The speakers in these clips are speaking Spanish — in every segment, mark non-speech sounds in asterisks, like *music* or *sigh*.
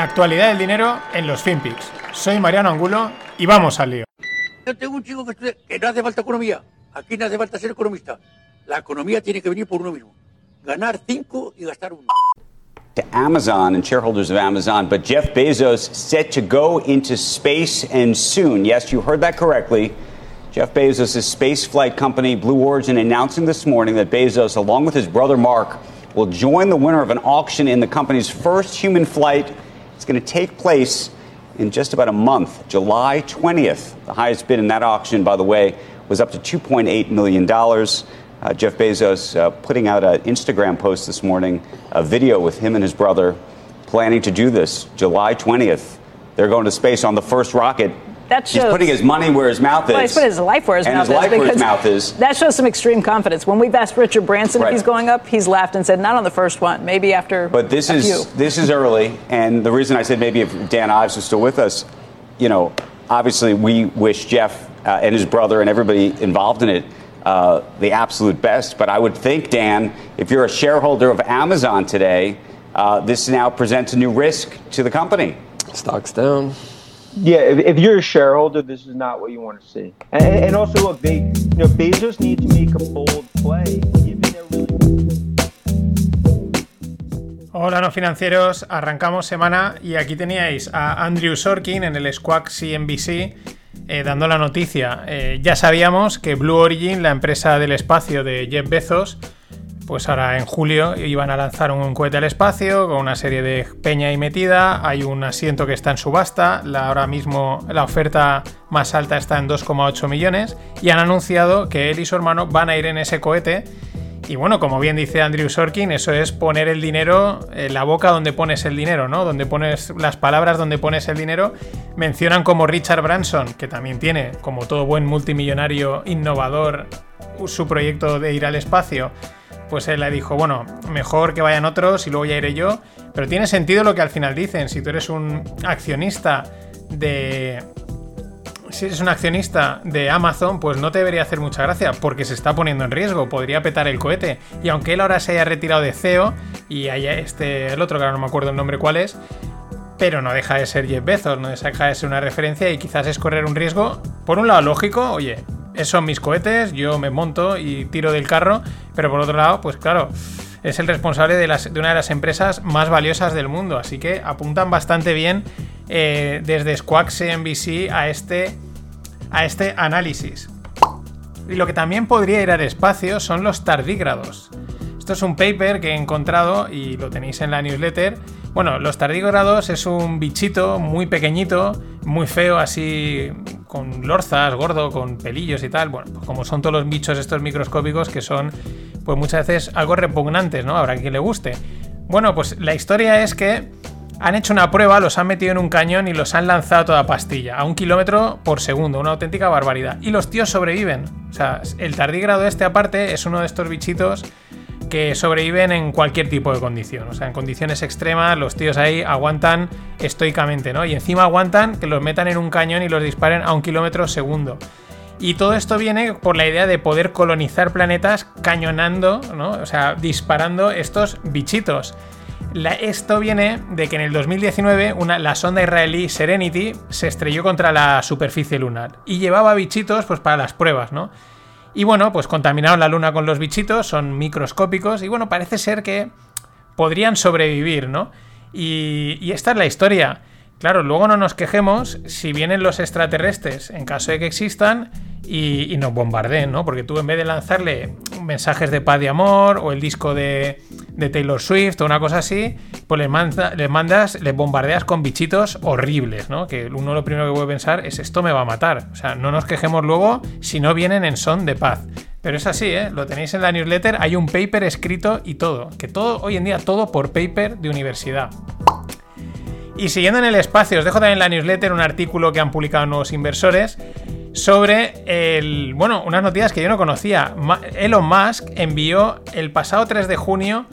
La actualidad del dinero en los FinPix. Soy Mariano Angulo y vamos al lío. Yo tengo un chico que estudia que no hace falta economía. Aquí no hace falta ser economista. La economía tiene que venir por uno mismo. Ganar cinco y gastar uno. to Amazon and shareholders of Amazon, but Jeff Bezos set to go into space and soon. Yes, you heard that correctly. Jeff Bezos' space flight company, Blue Origin, announcing this morning that Bezos, along with his brother Mark, will join the winner of an auction in the company's first human flight. Going to take place in just about a month, July 20th. The highest bid in that auction, by the way, was up to $2.8 million. Uh, Jeff Bezos uh, putting out an Instagram post this morning, a video with him and his brother planning to do this July 20th. They're going to space on the first rocket. That shows He's putting his money where his mouth is. Well, he's putting his life where his and mouth his is. where his mouth is. That shows some extreme confidence. When we've asked Richard Branson Right. if he's going up, he's laughed and said, not on the first one, maybe after But this a is few. this is early, and the reason I said maybe if Dan Ives was still with us, you know, obviously we wish Jeff uh, and his brother and everybody involved in it uh, the absolute best. But I would think, Dan, if you're a shareholder of Amazon today, uh, this now presents a new risk to the company. Stocks down. Yeah, if, if you're a shareholder, this is not what you want to see. And, and also, look, they, you know, Bezos need to make a bold play, Hola no financieros, arrancamos semana y aquí teníais a Andrew Sorkin en el Squawk CNBC eh, dando la noticia. Eh, ya sabíamos que Blue Origin, la empresa del espacio de Jeff Bezos, pues ahora en julio iban a lanzar un cohete al espacio con una serie de peña ahí metida. Hay un asiento que está en subasta. La, ahora mismo la oferta más alta está en 2,8 millones. Y han anunciado que él y su hermano van a ir en ese cohete. Y bueno, como bien dice Andrew Sorkin, eso es poner el dinero en la boca donde pones el dinero, ¿no? Donde pones las palabras donde pones el dinero. Mencionan como Richard Branson, que también tiene, como todo buen multimillonario innovador, su proyecto de ir al espacio. Pues él le dijo, bueno, mejor que vayan otros y luego ya iré yo. Pero tiene sentido lo que al final dicen. Si tú eres un accionista de, si eres un accionista de Amazon, pues no te debería hacer mucha gracia, porque se está poniendo en riesgo, podría petar el cohete. Y aunque él ahora se haya retirado de CEO y haya este, el otro que ahora no me acuerdo el nombre cuál es, pero no deja de ser Jeff Bezos, no deja de ser una referencia y quizás es correr un riesgo, por un lado lógico, oye, son mis cohetes, yo me monto y tiro del carro, pero por otro lado, pues claro, es el responsable de una de las empresas más valiosas del mundo, así que apuntan bastante bien eh, desde Squawk CNBC a este, a este análisis. Y lo que también podría ir al espacio son los tardígrados. Esto es un paper que he encontrado y lo tenéis en la newsletter. Bueno, los tardígrados es un bichito muy pequeñito, muy feo, así con lorzas, gordo, con pelillos y tal. Bueno, pues como son todos los bichos estos microscópicos que son, pues muchas veces algo repugnantes, ¿no? Habrá quien le guste. Bueno, pues la historia es que han hecho una prueba, los han metido en un cañón y los han lanzado a toda pastilla, a un kilómetro por segundo, una auténtica barbaridad. Y los tíos sobreviven. O sea, el tardígrado este aparte es uno de estos bichitos que sobreviven en cualquier tipo de condición. O sea, en condiciones extremas, los tíos ahí aguantan estoicamente, ¿no? Y encima aguantan que los metan en un cañón y los disparen a un kilómetro segundo. Y todo esto viene por la idea de poder colonizar planetas cañonando, ¿no? O sea, disparando estos bichitos. La- esto viene de que en el 2019 una- la sonda israelí Serenity se estrelló contra la superficie lunar y llevaba bichitos pues para las pruebas, ¿no? Y bueno, pues contaminaron la luna con los bichitos, son microscópicos y bueno, parece ser que podrían sobrevivir, ¿no? Y, y esta es la historia. Claro, luego no nos quejemos si vienen los extraterrestres, en caso de que existan, y, nos bombardeen, ¿no? Porque tú en vez de lanzarle mensajes de paz y amor, o el disco de, Taylor Swift, o una cosa así, pues les mandas, les bombardeas con bichitos horribles, ¿no? Que uno lo primero que puede pensar es esto me va a matar. O sea, no nos quejemos luego si no vienen en son de paz. Pero es así, ¿eh? Lo tenéis en la newsletter, hay un paper escrito y todo. Que todo, hoy en día, todo por paper de universidad. Y siguiendo en el espacio, os dejo también en la newsletter un artículo que han publicado nuevos inversores sobre el, bueno, unas noticias que yo no conocía. Elon Musk envió el pasado 3 de junio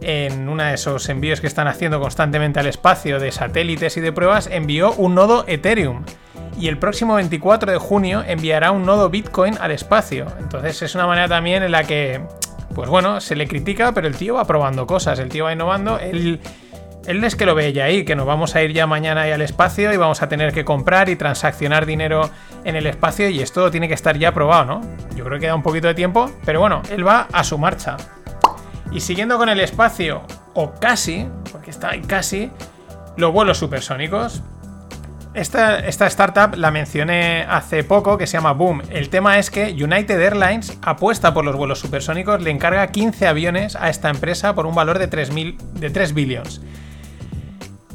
en uno de esos envíos que están haciendo constantemente al espacio de satélites y de pruebas, envió un nodo Ethereum. Y el próximo 24 de junio enviará un nodo Bitcoin al espacio. Entonces es una manera también en la que, pues bueno, se le critica, pero el tío va probando cosas, el tío va innovando. Él él es que lo ve ya ahí, que nos vamos a ir ya mañana ahí al espacio y vamos a tener que comprar y transaccionar dinero en el espacio y esto tiene que estar ya probado, ¿no? Yo creo que da un poquito de tiempo, pero bueno, él va a su marcha. Y siguiendo con el espacio, o casi, porque está ahí casi, los vuelos supersónicos. Esta, esta, startup la mencioné hace poco, que se llama Boom. El tema es que United Airlines apuesta por los vuelos supersónicos, le encarga 15 aviones a esta empresa por un valor de 3, de 3 billions.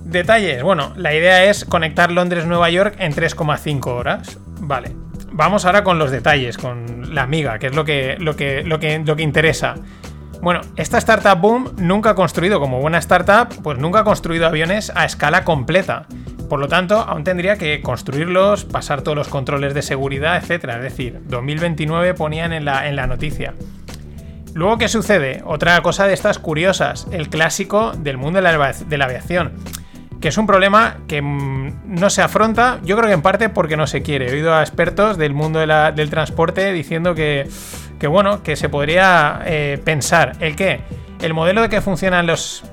Detalles, bueno, la idea es conectar Londres-Nueva York en 3,5 horas. Vale, vamos ahora con los detalles, con la amiga, que es lo que, lo que, lo que, lo que interesa. Bueno, esta startup Boom nunca ha construido, como buena startup, pues nunca ha construido aviones a escala completa. Por lo tanto, aún tendría que construirlos, pasar todos los controles de seguridad, etc. Es decir, 2029 ponían en la, en la noticia. Luego, ¿qué sucede? Otra cosa de estas curiosas, el clásico del mundo de la, de la aviación que es un problema que mm, no se afronta, yo creo que en parte porque no se quiere. He oído a expertos del mundo del transporte diciendo que, que, bueno, que se podría eh, pensar el que el modelo de que funcionan los,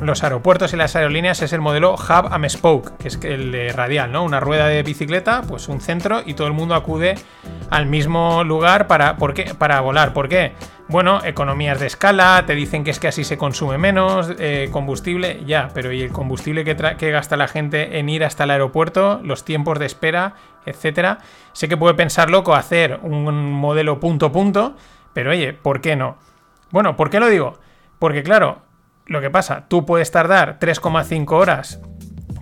los aeropuertos y las aerolíneas es el modelo hub and spoke, que es el radial, ¿no? Una rueda de bicicleta, pues un centro y todo el mundo acude al mismo lugar para, ¿por qué? para volar. ¿Por qué? Bueno, economías de escala, te dicen que es que así se consume menos, eh, combustible, ya, pero ¿y el combustible que, gasta la gente en ir hasta el aeropuerto, los tiempos de espera, etcétera? Sé que puede pensar loco hacer un modelo punto punto, pero oye, ¿por qué no? Bueno, ¿por qué lo digo? Porque claro, lo que pasa, tú puedes tardar 3,5 horas,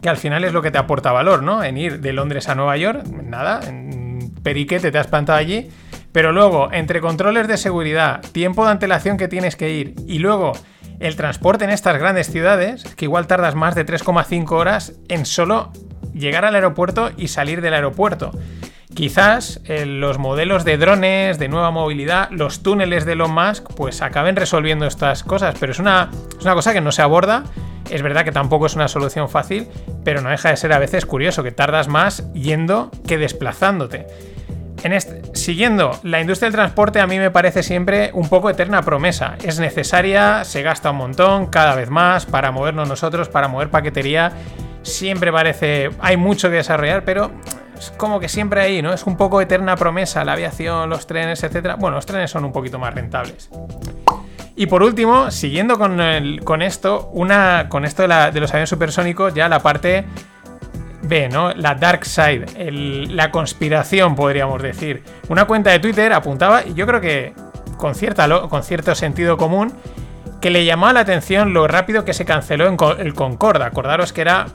que al final es lo que te aporta valor, ¿no? En ir de Londres a Nueva York, nada, en periquete te has plantado allí, pero luego, entre controles de seguridad, tiempo de antelación que tienes que ir y luego el transporte en estas grandes ciudades, que igual tardas más de 3,5 horas en solo llegar al aeropuerto y salir del aeropuerto. Quizás eh, los modelos de drones, de nueva movilidad, los túneles de Elon Musk, pues acaben resolviendo estas cosas, pero es una, es una cosa que no se aborda. Es verdad que tampoco es una solución fácil, pero no deja de ser a veces curioso que tardas más yendo que desplazándote. En siguiendo, la industria del transporte a mí me parece siempre un poco eterna promesa. Es necesaria, se gasta un montón, cada vez más, para movernos nosotros, para mover paquetería. Siempre parece, hay mucho que desarrollar, pero es como que siempre ahí, ¿no? Es un poco eterna promesa la aviación, los trenes, etcétera. Bueno, los trenes son un poquito más rentables. Y por último, siguiendo con, con esto, una, con esto de, los aviones supersónicos, ya la parte B, ¿no? La dark side, la conspiración, podríamos decir. Una cuenta de Twitter apuntaba, y yo creo que con, cierta, con cierto sentido común, que le llamaba la atención lo rápido que se canceló en el Concorde. Acordaros que era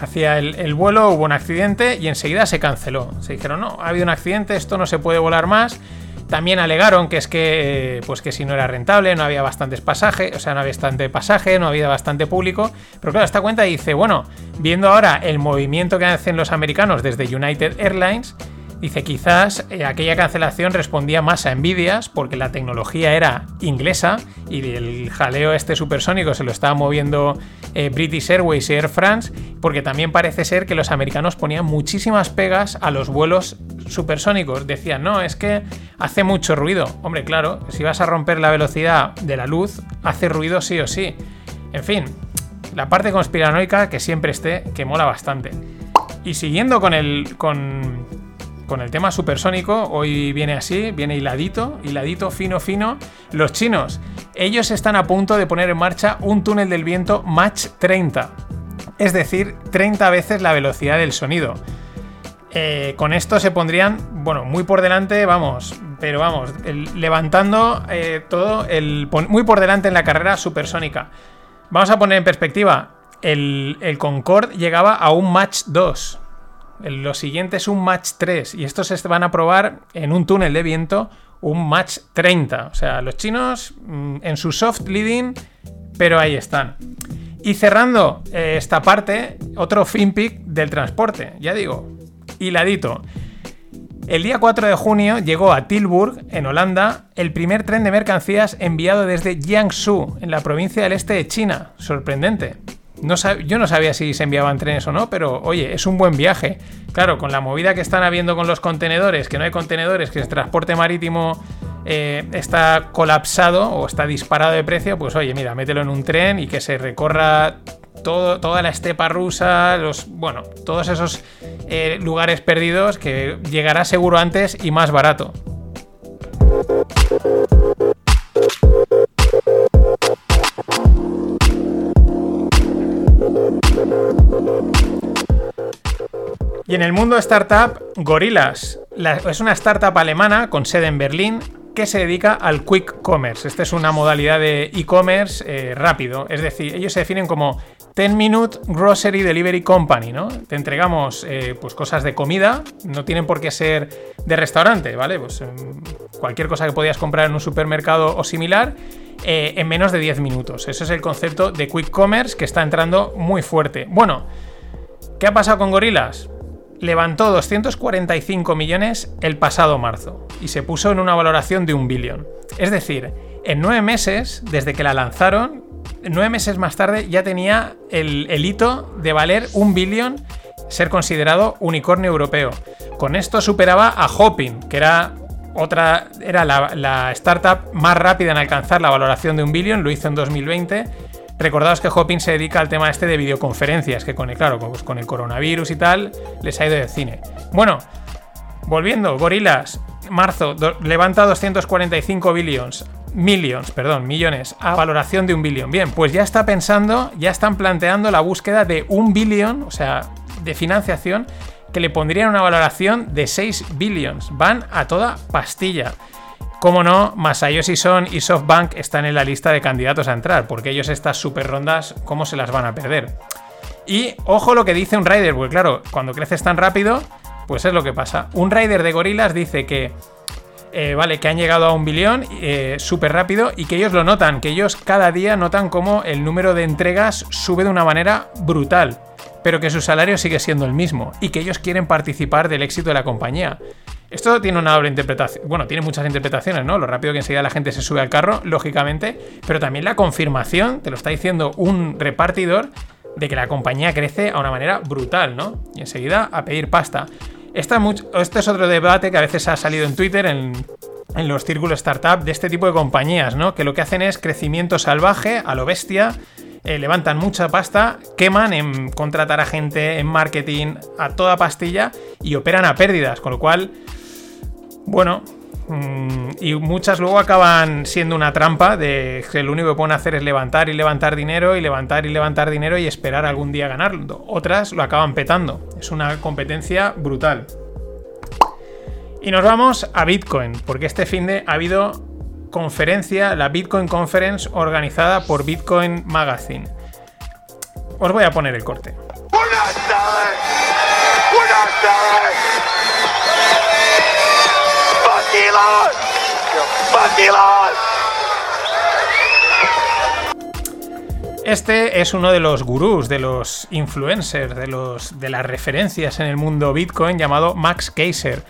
Hacia el, vuelo hubo un accidente y enseguida se canceló. Se dijeron, no, ha habido un accidente, esto no se puede volar más. También alegaron que es que, pues que si no era rentable, no había bastantes pasajes, o sea, no había bastante pasaje, no había bastante público. Pero claro, esta cuenta dice, bueno, viendo ahora el movimiento que hacen los americanos desde United Airlines, Dice, quizás eh, aquella cancelación respondía más a envidias porque la tecnología era inglesa y el jaleo este supersónico se lo estaba moviendo eh, British Airways y Air France, porque también parece ser que los americanos ponían muchísimas pegas a los vuelos supersónicos. Decían, no, es que hace mucho ruido. Hombre, claro, si vas a romper la velocidad de la luz, hace ruido sí o sí. En fin, la parte conspiranoica que siempre esté, que mola bastante. Y siguiendo con el. con con el tema supersónico, hoy viene así, viene hiladito, hiladito, fino, fino. Los chinos, ellos están a punto de poner en marcha un túnel del viento Mach 30, es decir, 30 veces la velocidad del sonido. Eh, con esto se pondrían, bueno, muy por delante, vamos, pero vamos, levantando eh, todo, el, muy por delante en la carrera supersónica. Vamos a poner en perspectiva, el, Concorde llegaba a un Mach 2. Lo siguiente es un match 3 y estos se van a probar en un túnel de viento un match 30. O sea, los chinos mm, en su soft leading, pero ahí están. Y cerrando eh, esta parte, otro FinPic del transporte. Ya digo, hiladito. El día 4 de junio llegó a Tilburg, en Holanda, el primer tren de mercancías enviado desde Jiangsu, en la provincia del este de China. Sorprendente yo no sabía si se enviaban trenes o no, pero oye, es un buen viaje. Claro, con la movida que están habiendo con los contenedores, que no hay contenedores, que el transporte marítimo eh, está colapsado o está disparado de precio, pues oye, mira, mételo en un tren y que se recorra todo, toda la estepa rusa, los, bueno, todos esos eh, lugares perdidos que llegará seguro antes y más barato. En el mundo startup, Gorillas es una startup alemana con sede en Berlín que se dedica al quick commerce. Esta es una modalidad de e-commerce eh, rápido, es decir, ellos se definen como 10 Minute Grocery Delivery Company, ¿no? Te entregamos eh, pues cosas de comida, no tienen por qué ser de restaurante, ¿vale? Pues em, cualquier cosa que podías comprar en un supermercado o similar eh, en menos de 10 minutos. Ese es el concepto de quick commerce que está entrando muy fuerte. Bueno, ¿qué ha pasado con Gorillas? Levantó 245 millones el pasado marzo y se puso en una valoración de un billón. Es decir, en nueve meses, desde que la lanzaron, nueve meses más tarde ya tenía el, hito de valer un billón, ser considerado unicornio europeo. Con esto superaba a Hopin, que era otra, era la, la startup más rápida en alcanzar la valoración de un billón, lo hizo en 2020 Recordaos que Hopin se dedica al tema este de videoconferencias, que con el, claro, pues con el coronavirus y tal, les ha ido de cine. Bueno, volviendo, Gorilas, marzo, levanta 245 billions, millions, perdón, millones, a valoración de un billón. Bien, pues ya está pensando, ya están planteando la búsqueda de un billón, o sea, de financiación, que le pondrían una valoración de 6 billions. Van a toda pastilla. Como no, Masayoshi Son y SoftBank están en la lista de candidatos a entrar, porque ellos estas super rondas, ¿cómo se las van a perder? Y ojo lo que dice un rider, porque claro, cuando creces tan rápido, pues es lo que pasa. Un rider de gorilas dice que, eh, vale, que han llegado a un billón eh, súper rápido y que ellos lo notan, que ellos cada día notan cómo el número de entregas sube de una manera brutal, pero que su salario sigue siendo el mismo y que ellos quieren participar del éxito de la compañía. Esto tiene una doble interpretación. Bueno, tiene muchas interpretaciones, ¿no? Lo rápido que enseguida la gente se sube al carro, lógicamente. Pero también la confirmación, te lo está diciendo un repartidor, de que la compañía crece a una manera brutal, ¿no? Y enseguida a pedir pasta. Esta este es otro debate que a veces ha salido en Twitter, en, los círculos startup, de este tipo de compañías, ¿no? Que lo que hacen es crecimiento salvaje, a lo bestia. Eh, levantan mucha pasta, queman en contratar a gente, en marketing, a toda pastilla y operan a pérdidas, con lo cual bueno, mm, y muchas luego acaban siendo una trampa de que lo único que pueden hacer es levantar y levantar dinero y levantar y levantar dinero y esperar algún día ganarlo. Otras lo acaban petando. Es una competencia brutal. Y nos vamos a Bitcoin, porque este fin de ha habido conferencia, la Bitcoin Conference organizada por Bitcoin Magazine. Os voy a poner el corte. Este es uno de los gurús, de los influencers, de, los, de las referencias en el mundo Bitcoin llamado Max Kaiser.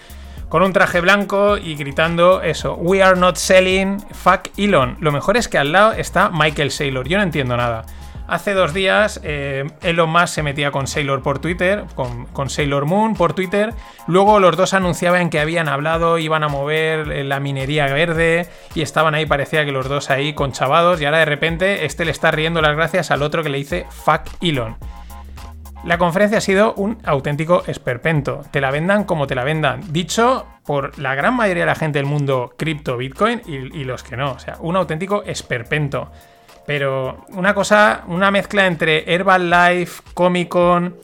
Con un traje blanco y gritando eso, We are not selling, fuck Elon. Lo mejor es que al lado está Michael Saylor, yo no entiendo nada. Hace dos días eh, Elon Musk se metía con Sailor por Twitter, con, Sailor Moon por Twitter. Luego los dos anunciaban que habían hablado, iban a mover eh, la minería verde y estaban ahí, parecía que los dos ahí conchavados. Y ahora de repente este le está riendo las gracias al otro que le dice fuck Elon. La conferencia ha sido un auténtico esperpento. Te la vendan como te la vendan. Dicho por la gran mayoría de la gente del mundo cripto, Bitcoin y, y los que no. O sea, un auténtico esperpento. Pero una cosa, una mezcla entre Herbalife, Comic Con,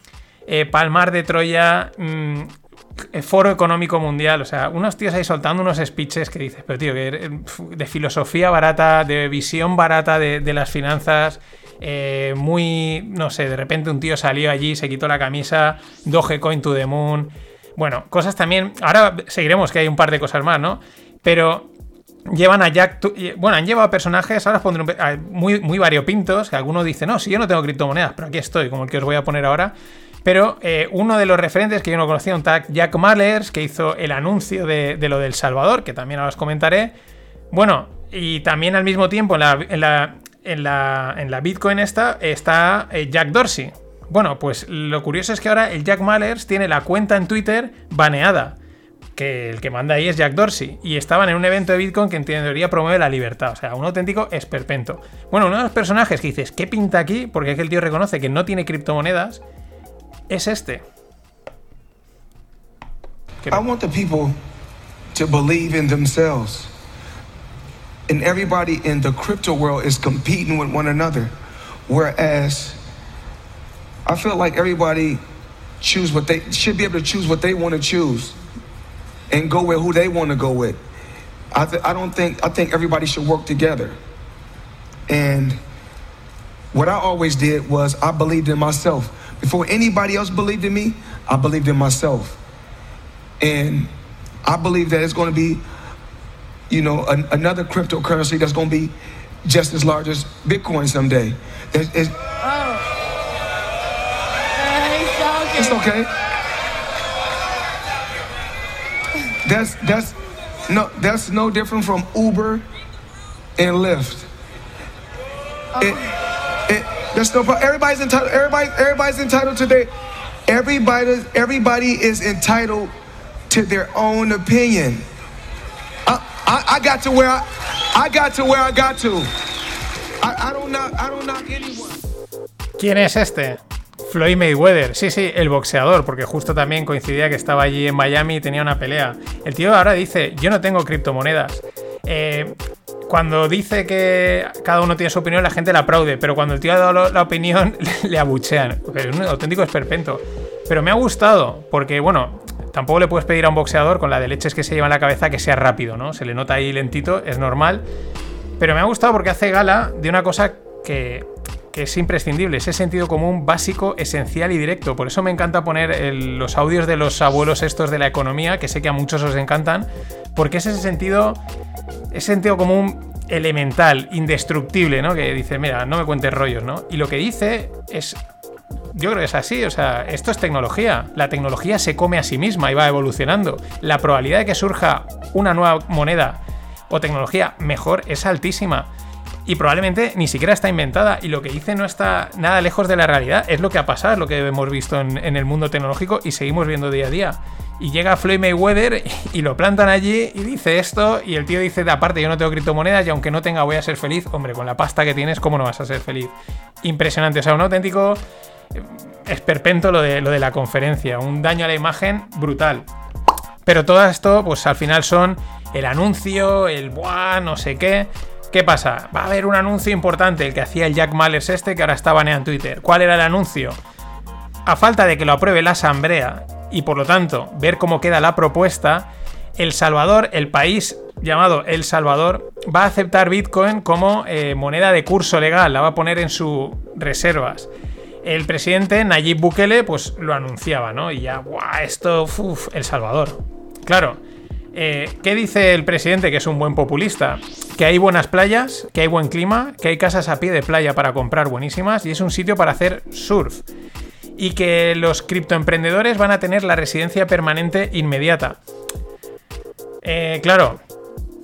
eh, Palmar de Troya, mm, Foro Económico Mundial, o sea, unos tíos ahí soltando unos speeches que dices, pero tío, que eh, de filosofía barata, de visión barata de, las finanzas, eh, muy, no sé, de repente un tío salió allí, se quitó la camisa, Dogecoin to the moon. Bueno, cosas también. Ahora seguiremos que hay un par de cosas más, ¿no? Pero Llevan a Jack. Bueno, han llevado personajes, ahora os pondré muy, muy variopintos. Que alguno dice, no, si yo no tengo criptomonedas, pero aquí estoy, como el que os voy a poner ahora. Pero eh, uno de los referentes que yo no conocía, un tag Jack Mallers, que hizo el anuncio de, lo del Salvador, que también ahora os comentaré. Bueno, y también al mismo tiempo en la, en la, en la, en la Bitcoin esta está eh, Jack Dorsey. Bueno, pues lo curioso es que ahora el Jack Mallers tiene la cuenta en Twitter baneada que el que manda ahí es Jack Dorsey. Y estaban en un evento de Bitcoin que en teoría promueve la libertad. O sea, un auténtico esperpento. Bueno, uno de los personajes que dices, ¿qué pinta aquí? Porque es que el tío reconoce que no tiene criptomonedas. Es este. I want the people to believe in themselves. And everybody in the crypto world is competing with one another. Whereas I feel like everybody choose what they should be able to choose what they want to choose and go with who they want to go with. I, th- I don't think I think everybody should work together. And what I always did was I believed in myself. Before anybody else believed in me, I believed in myself. And I believe that it's going to be, you know, an, another cryptocurrency that's going to be just as large as Bitcoin someday. It's, it's, oh. it's okay. That's that's no that's no different from Uber and Lyft. It, it, that's no problem. Everybody's entitled. Everybody everybody's entitled to their. Everybody everybody is entitled to their own opinion. I, I, I got to where I, I got to where I got to. I, I don't knock I don't knock anyone. ¿Quién es este? Floyd Mayweather, sí, sí, el boxeador, porque justo también coincidía que estaba allí en Miami y tenía una pelea. El tío ahora dice, yo no tengo criptomonedas. Eh, cuando dice que cada uno tiene su opinión, la gente le aplaude, pero cuando el tío ha dado la opinión, *laughs* le abuchean. Es un auténtico esperpento. Pero me ha gustado, porque bueno, tampoco le puedes pedir a un boxeador con la de leches que se lleva en la cabeza que sea rápido, ¿no? Se le nota ahí lentito, es normal. Pero me ha gustado porque hace gala de una cosa que, que es imprescindible, ese sentido común básico, esencial y directo. Por eso me encanta poner los audios de los abuelos estos de la economía, que sé que a muchos os encantan, porque es ese sentido, ese sentido común elemental, indestructible, ¿no? Que dice, mira, no me cuentes rollos, ¿no? Y lo que dice es yo creo que es así, o sea, esto es tecnología. La tecnología se come a sí misma y va evolucionando. La probabilidad de que surja una nueva moneda o tecnología mejor es altísima. Y probablemente ni siquiera está inventada. Y lo que dice no está nada lejos de la realidad. Es lo que ha pasado, lo que hemos visto en, el mundo tecnológico y seguimos viendo día a día. Y llega Floyd Mayweather y lo plantan allí y dice esto. Y el tío dice: de aparte, yo no tengo criptomonedas y aunque no tenga, voy a ser feliz. Hombre, con la pasta que tienes, ¿cómo no vas a ser feliz? Impresionante. O sea, un auténtico esperpento lo de, lo de la conferencia. Un daño a la imagen brutal. Pero todo esto, pues al final son el anuncio, el buah, no sé qué. ¿Qué pasa? Va a haber un anuncio importante, el que hacía el Jack Mallers este, que ahora está baneado en Twitter. ¿Cuál era el anuncio? A falta de que lo apruebe la Asamblea y por lo tanto ver cómo queda la propuesta, El Salvador, el país llamado El Salvador, va a aceptar Bitcoin como eh, moneda de curso legal, la va a poner en sus reservas. El presidente Nayib Bukele pues lo anunciaba, ¿no? Y ya, ¡buah! Esto, uf, El Salvador. Claro, eh, ¿qué dice el presidente que es un buen populista? Que hay buenas playas, que hay buen clima, que hay casas a pie de playa para comprar buenísimas y es un sitio para hacer surf. Y que los criptoemprendedores van a tener la residencia permanente inmediata. Eh, claro,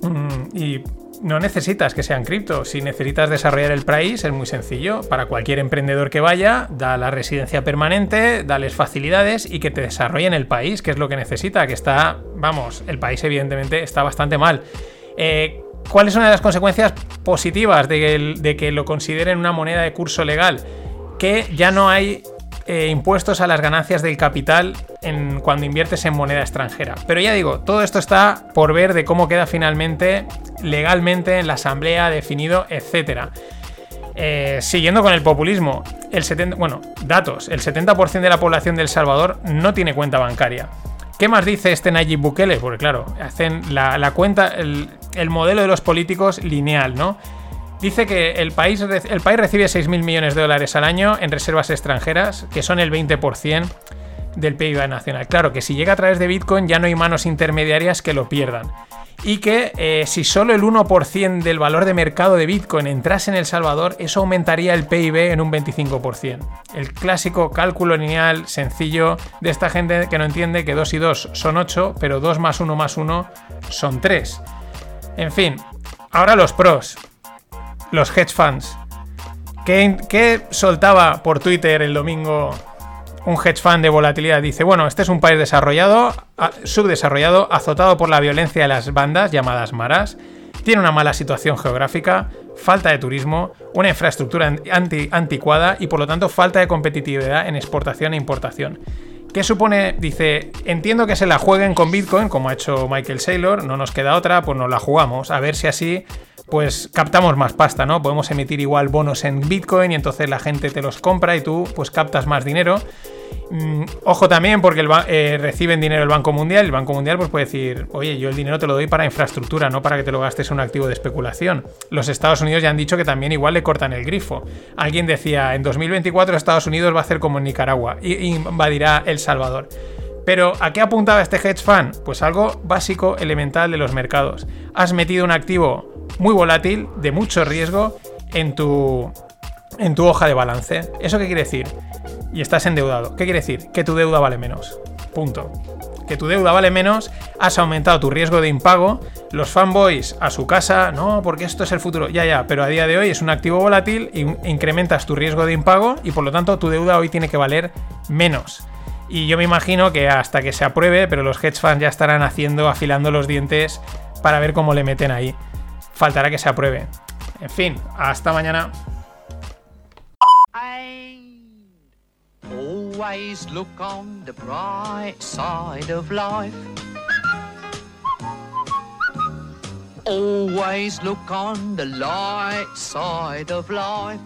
mm, y no necesitas que sean cripto. Si necesitas desarrollar el país, es muy sencillo. Para cualquier emprendedor que vaya, da la residencia permanente, dales facilidades y que te desarrollen el país, que es lo que necesita. Que está, vamos, el país evidentemente está bastante mal. Eh, ¿Cuál es una de las consecuencias positivas de que lo consideren una moneda de curso legal? Que ya no hay eh, impuestos a las ganancias del capital en, cuando inviertes en moneda extranjera. Pero ya digo, todo esto está por ver de cómo queda finalmente legalmente en la asamblea definido, etcétera. Eh, siguiendo con el populismo, el 70, bueno, datos, el 70% de la población de El Salvador no tiene cuenta bancaria. ¿Qué más dice este Nayib Bukele? Porque claro, hacen la, la cuenta, el, el modelo de los políticos lineal, ¿no? Dice que el país, el país recibe 6.000 millones de dólares al año en reservas extranjeras, que son el 20% del PIB nacional. Claro que si llega a través de Bitcoin ya no hay manos intermediarias que lo pierdan. Y que eh, si solo el 1% del valor de mercado de Bitcoin entrase en El Salvador, eso aumentaría el PIB en un 25%. El clásico cálculo lineal sencillo de esta gente que no entiende que 2 y 2 son 8, pero 2 más 1 más 1 son 3. En fin, ahora los pros los hedge funds. ¿Qué, soltaba por Twitter el domingo un hedge fund de volatilidad dice, bueno, este es un país desarrollado, subdesarrollado, azotado por la violencia de las bandas llamadas maras, tiene una mala situación geográfica, falta de turismo, una infraestructura anticuada y por lo tanto falta de competitividad en exportación e importación. ¿Qué supone? Dice, entiendo que se la jueguen con Bitcoin, como ha hecho Michael Saylor, no nos queda otra, pues nos la jugamos, a ver si así pues captamos más pasta, ¿no? Podemos emitir igual bonos en Bitcoin y entonces la gente te los compra y tú pues captas más dinero. Mm, ojo también porque el eh, reciben dinero el Banco Mundial. El Banco Mundial pues puede decir, oye, yo el dinero te lo doy para infraestructura, no para que te lo gastes en un activo de especulación. Los Estados Unidos ya han dicho que también igual le cortan el grifo. Alguien decía, en 2024 Estados Unidos va a hacer como en Nicaragua y invadirá El Salvador. Pero ¿a qué apuntaba este hedge fund? Pues algo básico, elemental de los mercados. Has metido un activo muy volátil, de mucho riesgo en tu, en tu hoja de balance. ¿Eso qué quiere decir? y estás endeudado. ¿Qué quiere decir? Que tu deuda vale menos. Punto. Que tu deuda vale menos, has aumentado tu riesgo de impago, los fanboys a su casa, no, porque esto es el futuro, ya, ya, pero a día de hoy es un activo volátil, incrementas tu riesgo de impago y por lo tanto tu deuda hoy tiene que valer menos. Y yo me imagino que hasta que se apruebe, pero los hedge funds ya estarán haciendo, afilando los dientes para ver cómo le meten ahí. Faltará que se apruebe. En fin, hasta mañana. Always look on the bright side of life. Always look on the light side of life.